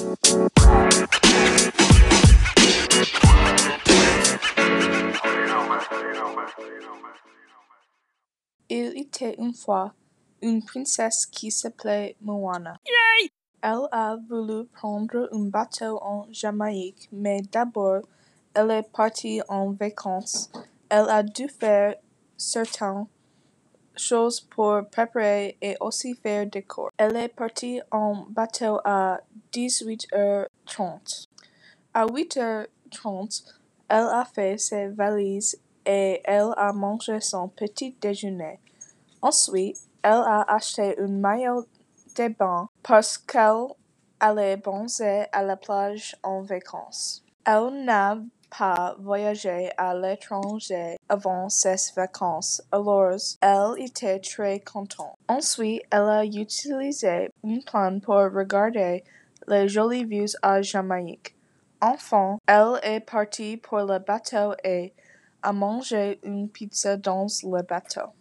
Il était une fois une princesse qui s'appelait Moana. Elle a voulu prendre un bateau en Jamaïque, mais d'abord elle est partie en vacances. Elle a dû faire certaines choses pour préparer et aussi faire des courses. Elle est partie en bateau à dix-huit heures trente. À huit heures trente, elle a fait ses valises et elle a mangé son petit déjeuner. Ensuite, elle a acheté un maillot de bain parce qu'elle allait bronzer à la plage en vacances. Elle n'a pas voyagé à l'étranger avant ses vacances, alors elle était très contente. Ensuite, elle a utilisé un plan pour regarder les jolies vues à Jamaïque. Enfin, elle est partie pour le bateau et a mangé une pizza dans le bateau.